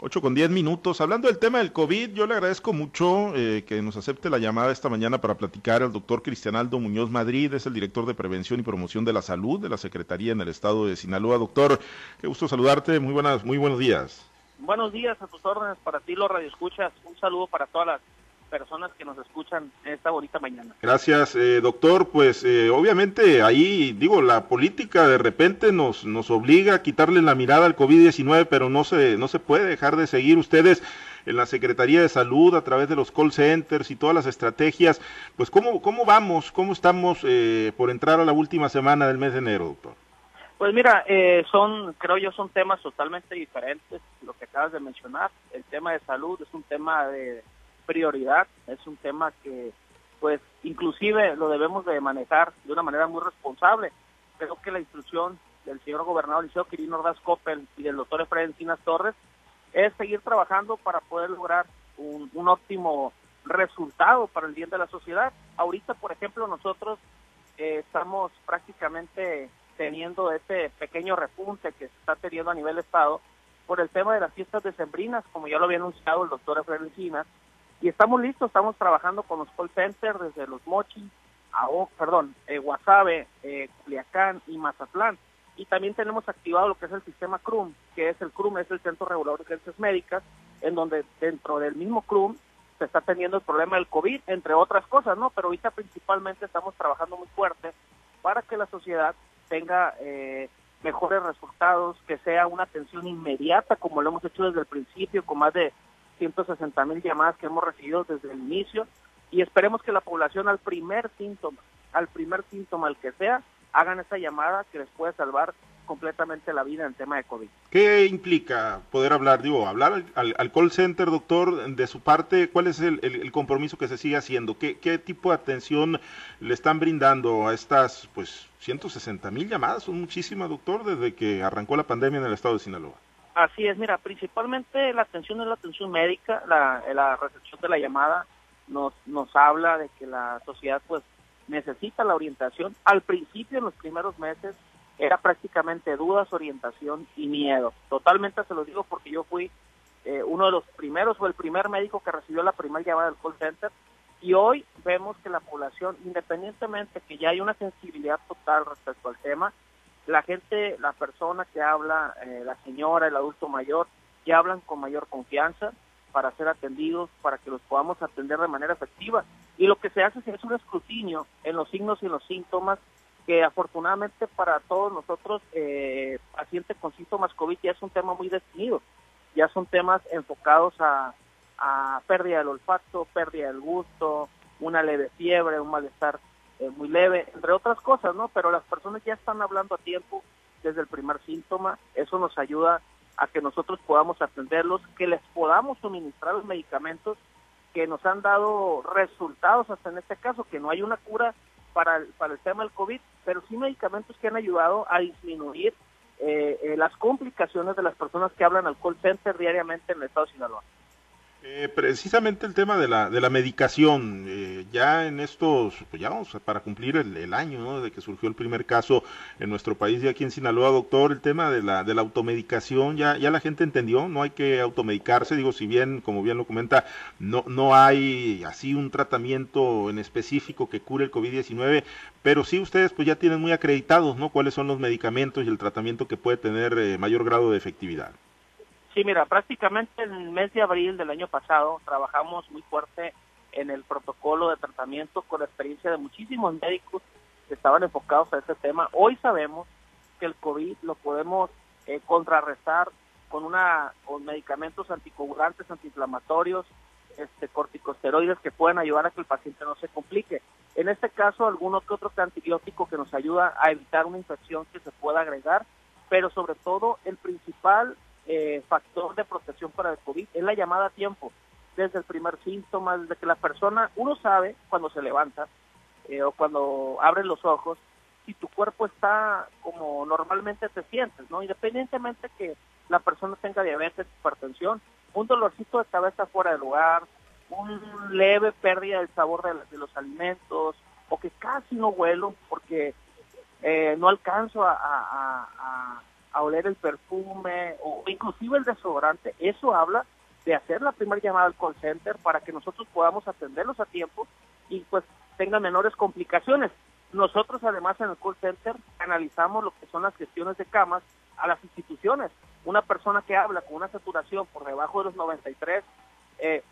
8 con 10 minutos. Hablando del tema del COVID, yo le agradezco mucho eh, que nos acepte la llamada esta mañana para platicar al doctor Cristianaldo Muñoz Madrid, es el director de Prevención y Promoción de la Salud de la Secretaría en el Estado de Sinaloa. Doctor, qué gusto saludarte, muy, buenas, muy buenos días. Buenos días a tus órdenes para ti, los radioescuchas. Un saludo para todas las personas que nos escuchan esta bonita mañana. Gracias, eh, doctor. Pues eh, obviamente ahí, digo, la política de repente nos, nos obliga a quitarle la mirada al COVID-19, pero no se, no se puede dejar de seguir ustedes en la Secretaría de Salud a través de los call centers y todas las estrategias. Pues, ¿cómo, cómo vamos? ¿Cómo estamos eh, por entrar a la última semana del mes de enero, doctor? Pues mira, son, creo yo, son temas totalmente diferentes, lo que acabas de mencionar. El tema de salud es un tema de prioridad, es un tema que pues inclusive lo debemos de manejar de una manera muy responsable. Creo que la instrucción del señor gobernador Liceo Quirino Ordaz Coppel y del doctor Efraín Encinas Torres es seguir trabajando para poder lograr un, un, óptimo resultado para el bien de la sociedad. Ahorita, por ejemplo, nosotros eh, estamos prácticamente teniendo este pequeño repunte que se está teniendo a nivel Estado por el tema de las fiestas decembrinas, como ya lo había anunciado el doctor Efraín Encinas, y estamos listos, estamos trabajando con los call centers desde Los Mochis, a, perdón, eh, Guasave, eh, Culiacán y Mazatlán. Y también tenemos activado lo que es el sistema CRUM, que es el CRUM, es el Centro Regulador de Ciencias Médicas, en donde dentro del mismo CRUM se está teniendo el problema del COVID, entre otras cosas, ¿no? Pero ahorita principalmente estamos trabajando muy fuerte para que la sociedad tenga eh, mejores resultados, que sea una atención inmediata, como lo hemos hecho desde el principio, con más de 160 mil llamadas que hemos recibido desde el inicio y esperemos que la población al primer síntoma, al primer síntoma, el que sea, hagan esa llamada que les puede salvar completamente la vida en tema de COVID. ¿Qué implica poder hablar, digo, hablar al, call center, doctor, de su parte? ¿Cuál es el, compromiso que se sigue haciendo? ¿Qué, ¿Qué, tipo de atención le están brindando a estas, pues, 160 mil llamadas? Son muchísimas, doctor, desde que arrancó la pandemia en el estado de Sinaloa. Así es, mira, principalmente la atención es la atención médica, la, recepción de la llamada nos, nos habla de que la sociedad pues necesita la orientación. Al principio, en los primeros meses, era prácticamente dudas, orientación y miedo. Totalmente se lo digo porque yo fui eh, uno de los primeros o el primer médico que recibió la primera llamada del call center y hoy vemos que la población, independientemente que ya hay una sensibilidad total respecto al tema, la gente, la persona que habla, eh, la señora, el adulto mayor, ya hablan con mayor confianza para ser atendidos, para que los podamos atender de manera efectiva. Y lo que se hace es un escrutinio en los signos y en los síntomas que afortunadamente para todos nosotros, eh, pacientes con síntomas COVID, ya es un tema muy definido. Ya son temas enfocados a, a pérdida del olfato, pérdida del gusto, una leve fiebre, un malestar eh, muy leve, entre otras cosas, ¿no? Pero las personas ya están hablando a tiempo desde el primer síntoma, eso nos ayuda a que nosotros podamos atenderlos, que les podamos suministrar los medicamentos que nos han dado resultados hasta en este caso, que no hay una cura para el, para el tema del COVID, pero sí medicamentos que han ayudado a disminuir eh, eh, las complicaciones de las personas que hablan al call center diariamente en el estado de Sinaloa. Eh, precisamente el tema de la, de la medicación, eh, ya en estos, pues ya vamos para cumplir el, año, ¿no? De que surgió el primer caso en nuestro país y aquí en Sinaloa, doctor, el tema de la, de la automedicación, ya, ya la gente entendió, no hay que automedicarse, digo, si bien, como bien lo comenta, no, no hay así un tratamiento en específico que cure el COVID-19, pero sí ustedes pues ya tienen muy acreditados, ¿no? Cuáles son los medicamentos y el tratamiento que puede tener eh, mayor grado de efectividad. Sí, mira, prácticamente en el mes de abril del año pasado trabajamos muy fuerte en el protocolo de tratamiento con la experiencia de muchísimos médicos que estaban enfocados a ese tema. Hoy sabemos que el COVID lo podemos eh, contrarrestar con una con medicamentos anticoagulantes, antiinflamatorios, este, corticosteroides que pueden ayudar a que el paciente no se complique. En este caso, algún que otro antibiótico que nos ayuda a evitar una infección que se pueda agregar, pero sobre todo el principal eh, factor de protección para el COVID es la llamada a tiempo, desde el primer síntoma, desde que la persona, uno sabe cuando se levanta eh, o cuando abre los ojos, si tu cuerpo está como normalmente te sientes, ¿no? Independientemente que la persona tenga diabetes, hipertensión, un dolorcito de cabeza fuera de lugar, un leve pérdida del sabor de, los alimentos, o que casi no huelo porque eh, no alcanzo a oler el perfume o inclusive el desodorante, eso habla de hacer la primera llamada al call center para que nosotros podamos atenderlos a tiempo y pues tengan menores complicaciones. Nosotros además en el call center analizamos lo que son las gestiones de camas a las instituciones. Una persona que habla con una saturación por debajo de los 93 eh,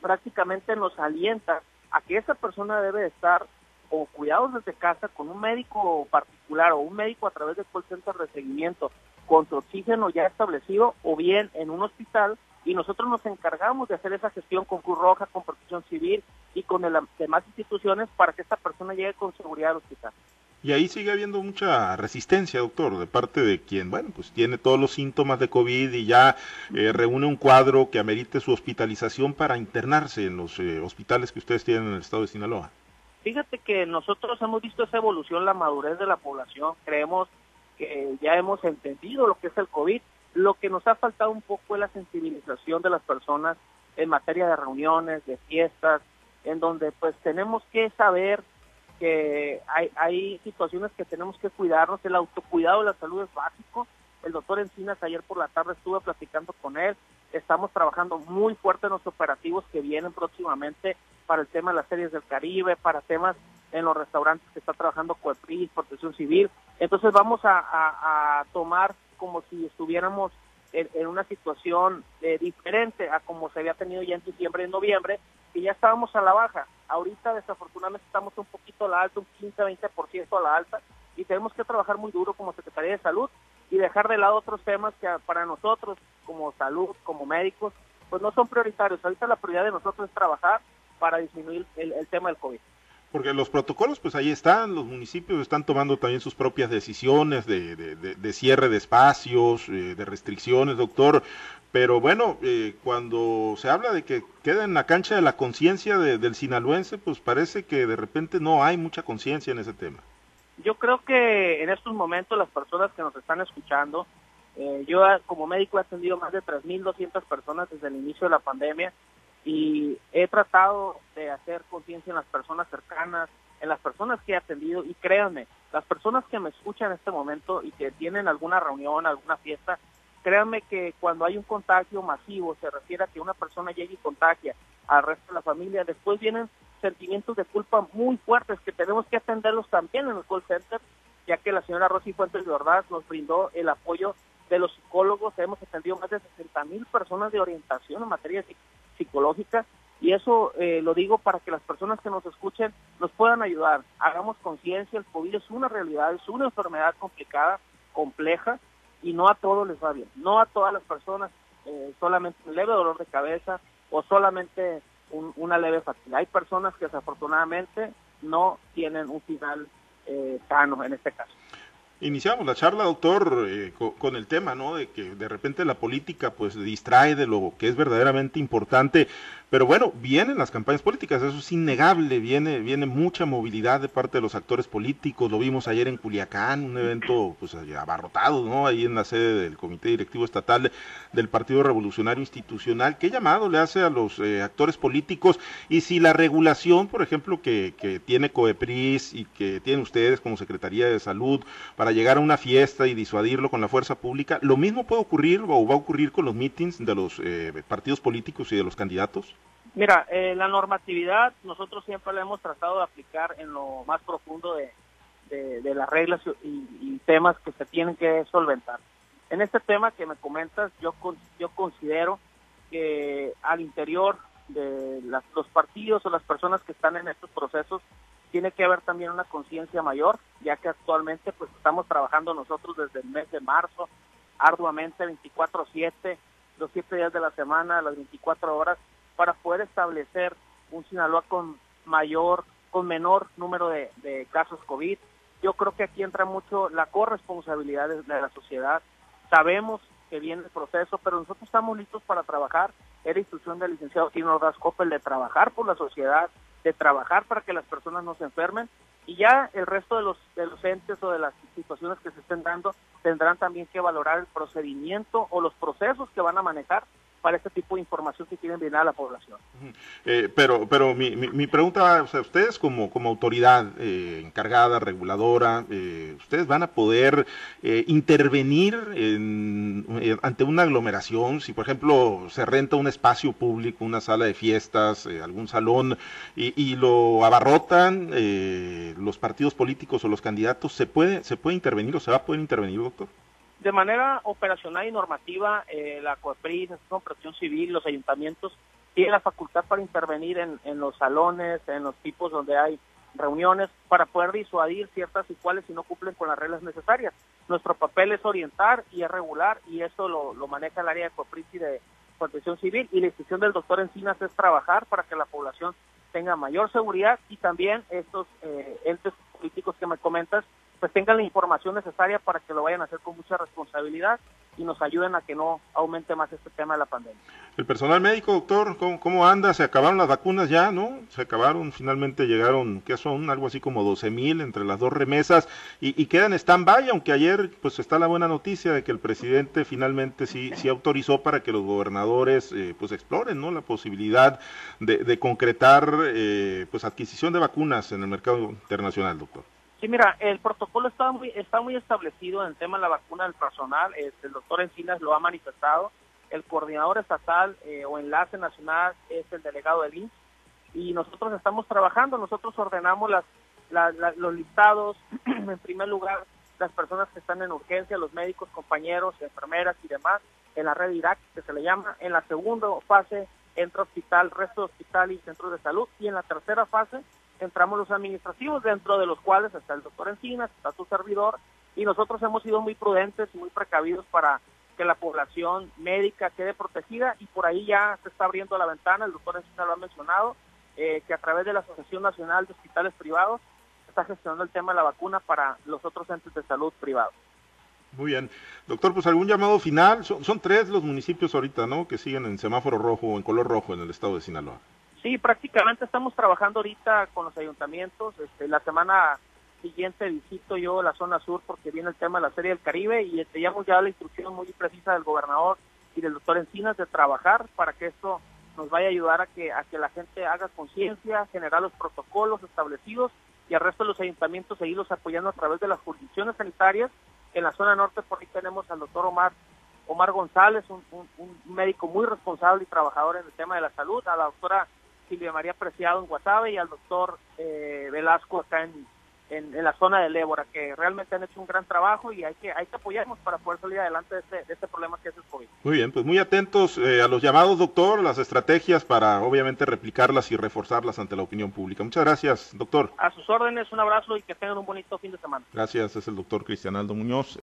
prácticamente nos alienta a que esa persona debe estar o cuidados desde casa con un médico particular o un médico a través del call center de seguimiento con su oxígeno ya establecido o bien en un hospital y nosotros nos encargamos de hacer esa gestión con Cruz Roja, con Protección Civil y con las demás instituciones para que esta persona llegue con seguridad al hospital. Y ahí sigue habiendo mucha resistencia, doctor, de parte de quien, bueno, pues tiene todos los síntomas de COVID y ya eh, reúne un cuadro que amerite su hospitalización para internarse en los eh, hospitales que ustedes tienen en el estado de Sinaloa. Fíjate que nosotros hemos visto esa evolución, la madurez de la población, creemos que ya hemos entendido lo que es el COVID, lo que nos ha faltado un poco es la sensibilización de las personas en materia de reuniones, de fiestas, en donde pues tenemos que saber que hay, hay situaciones que tenemos que cuidarnos, el autocuidado de la salud es básico. El doctor Encinas ayer por la tarde estuve platicando con él, estamos trabajando muy fuerte en los operativos que vienen próximamente para el tema de las series del Caribe, para temas en los restaurantes que está trabajando Coepris, Protección Civil. Entonces vamos a, tomar como si estuviéramos en, una situación eh, diferente a como se había tenido ya en diciembre y noviembre, y ya estábamos a la baja. Ahorita desafortunadamente estamos un poquito a la alta, un 15-20% a la alta, y tenemos que trabajar muy duro como Secretaría de Salud y dejar de lado otros temas que para nosotros, como salud, como médicos, pues no son prioritarios. Ahorita la prioridad de nosotros es trabajar para disminuir el, tema del COVID. Porque los protocolos, pues ahí están, los municipios están tomando también sus propias decisiones de, de, cierre de espacios, eh, de restricciones, doctor. Pero bueno, eh, cuando se habla de que queda en la cancha de la conciencia del sinaloense, pues parece que de repente no hay mucha conciencia en ese tema. Yo creo que en estos momentos las personas que nos están escuchando, eh, yo como médico he atendido más de 3.200 personas desde el inicio de la pandemia y he tratado de hacer conciencia en las personas cercanas, en las personas que he atendido y créanme, las personas que me escuchan en este momento y que tienen alguna reunión, alguna fiesta, créanme que cuando hay un contagio masivo, se refiere a que una persona llegue y contagia al resto de la familia, después vienen sentimientos de culpa muy fuertes que tenemos que atenderlos también en el call center, ya que la señora Rosy Fuentes de Ordaz nos brindó el apoyo de los psicólogos, hemos atendido más de 60 mil personas de orientación en materia psicológica y eso eh, lo digo para que las personas que nos escuchen nos puedan ayudar. Hagamos conciencia, el COVID es una realidad, es una enfermedad complicada, compleja y no a todos les va bien. No a todas las personas eh, solamente un leve dolor de cabeza o solamente una leve fatiga. Hay personas que desafortunadamente no tienen un final eh, sano en este caso. Iniciamos la charla, doctor, eh, con, el tema, ¿no? De que de repente la política, pues, distrae de lo que es verdaderamente importante pero bueno, vienen las campañas políticas, eso es innegable, viene, viene mucha movilidad de parte de los actores políticos, lo vimos ayer en Culiacán, un evento pues abarrotado, ¿no? Ahí en la sede del Comité Directivo Estatal del Partido Revolucionario Institucional. ¿Qué llamado le hace a los eh, actores políticos? Y si la regulación, por ejemplo, que, que tiene COEPRIS y que tienen ustedes como Secretaría de Salud para llegar a una fiesta y disuadirlo con la fuerza pública, ¿lo mismo puede ocurrir o va a ocurrir con los meetings de los eh, partidos políticos y de los candidatos? Mira, eh, la normatividad nosotros siempre la hemos tratado de aplicar en lo más profundo de, las reglas y, temas que se tienen que solventar. En este tema que me comentas, yo, yo considero que al interior de los partidos o las personas que están en estos procesos tiene que haber también una conciencia mayor, ya que actualmente pues estamos trabajando nosotros desde el mes de marzo arduamente 24/7, los siete días de la semana, las 24 horas para poder establecer un Sinaloa con mayor, con menor número de, casos COVID. Yo creo que aquí entra mucho la corresponsabilidad de, la sociedad. Sabemos que viene el proceso, pero nosotros estamos listos para trabajar. Era instrucción del licenciado Tino Ordaz Coppel de trabajar por la sociedad, de trabajar para que las personas no se enfermen y ya el resto de los, de entes o de las situaciones que se estén dando tendrán también que valorar el procedimiento o los procesos que van a manejar para este tipo de información que quieren brindar a la población. Eh, pero pero mi, mi, pregunta, o sea, ustedes como, como autoridad eh, encargada, reguladora, eh, ustedes van a poder intervenir ante una aglomeración, si por ejemplo se renta un espacio público, una sala de fiestas, algún salón, y, y lo abarrotan los partidos políticos o los candidatos, ¿se puede, ¿se puede intervenir o se va a poder intervenir, doctor? De manera operacional y normativa, eh, la COEPRIS, la Protección Civil, los ayuntamientos tienen la facultad para intervenir en, en los salones, en los tipos donde hay reuniones, para poder disuadir ciertas y cuales si no cumplen con las reglas necesarias. Nuestro papel es orientar y es regular y eso lo, lo maneja el área de COEPRIS y de Protección Civil y la institución del doctor Encinas es trabajar para que la población tenga mayor seguridad y también estos eh, entes políticos que me comentas pues tengan la información necesaria para que lo vayan a hacer con mucha responsabilidad y nos ayuden a que no aumente más este tema de la pandemia. El personal médico, doctor, ¿cómo, anda? ¿Se acabaron las vacunas ya, no? Se acabaron, finalmente llegaron, ¿qué son? Algo así como 12 mil entre las dos remesas y, quedan stand-by, aunque ayer pues está la buena noticia de que el presidente finalmente sí, sí autorizó para que los gobernadores eh, pues exploren, ¿no? La posibilidad de, concretar eh, pues adquisición de vacunas en el mercado internacional, doctor. Sí, mira, el protocolo está muy, está muy establecido en el tema de la vacuna del personal. Este, el doctor Encinas lo ha manifestado. El coordinador estatal eh, o enlace nacional es el delegado del INS. Y nosotros estamos trabajando, nosotros ordenamos las, los listados, en primer lugar, las personas que están en urgencia, los médicos, compañeros, enfermeras y demás, en la red Irak, que se le llama. En la segunda fase entra hospital, resto de hospital y centros de salud. Y en la tercera fase entramos los administrativos, dentro de los cuales está el doctor Encinas, está su servidor, y nosotros hemos sido muy prudentes y muy precavidos para que la población médica quede protegida y por ahí ya se está abriendo la ventana, el doctor Encinas lo ha mencionado, eh, que a través de la Asociación Nacional de Hospitales Privados está gestionando el tema de la vacuna para los otros entes de salud privados. Muy bien. Doctor, pues algún llamado final. Son tres los municipios ahorita, ¿no? Que siguen en semáforo rojo o en color rojo en el estado de Sinaloa. Sí, prácticamente estamos trabajando ahorita con los ayuntamientos. Este, la semana siguiente visito yo la zona sur porque viene el tema de la Serie del Caribe y este, ya hemos ya la instrucción muy precisa del gobernador y del doctor Encinas de trabajar para que esto nos vaya a ayudar a que, a que la gente haga conciencia, generar los protocolos establecidos y al resto de los ayuntamientos seguirlos apoyando a través de las jurisdicciones sanitarias. En la zona norte por ahí tenemos al doctor Omar Omar González, un, un médico muy responsable y trabajador en el tema de la salud, a la doctora Silvia María Preciado en Guasave y al doctor eh, Velasco acá en, en, la zona del Ébora, que realmente han hecho un gran trabajo y hay que, hay que apoyarnos para poder salir adelante de este, de este problema que es el COVID. Muy bien, pues muy atentos eh, a los llamados, doctor, las estrategias para obviamente replicarlas y reforzarlas ante la opinión pública. Muchas gracias, doctor. A sus órdenes, un abrazo y que tengan un bonito fin de semana. Gracias, es el doctor Cristian Aldo Muñoz.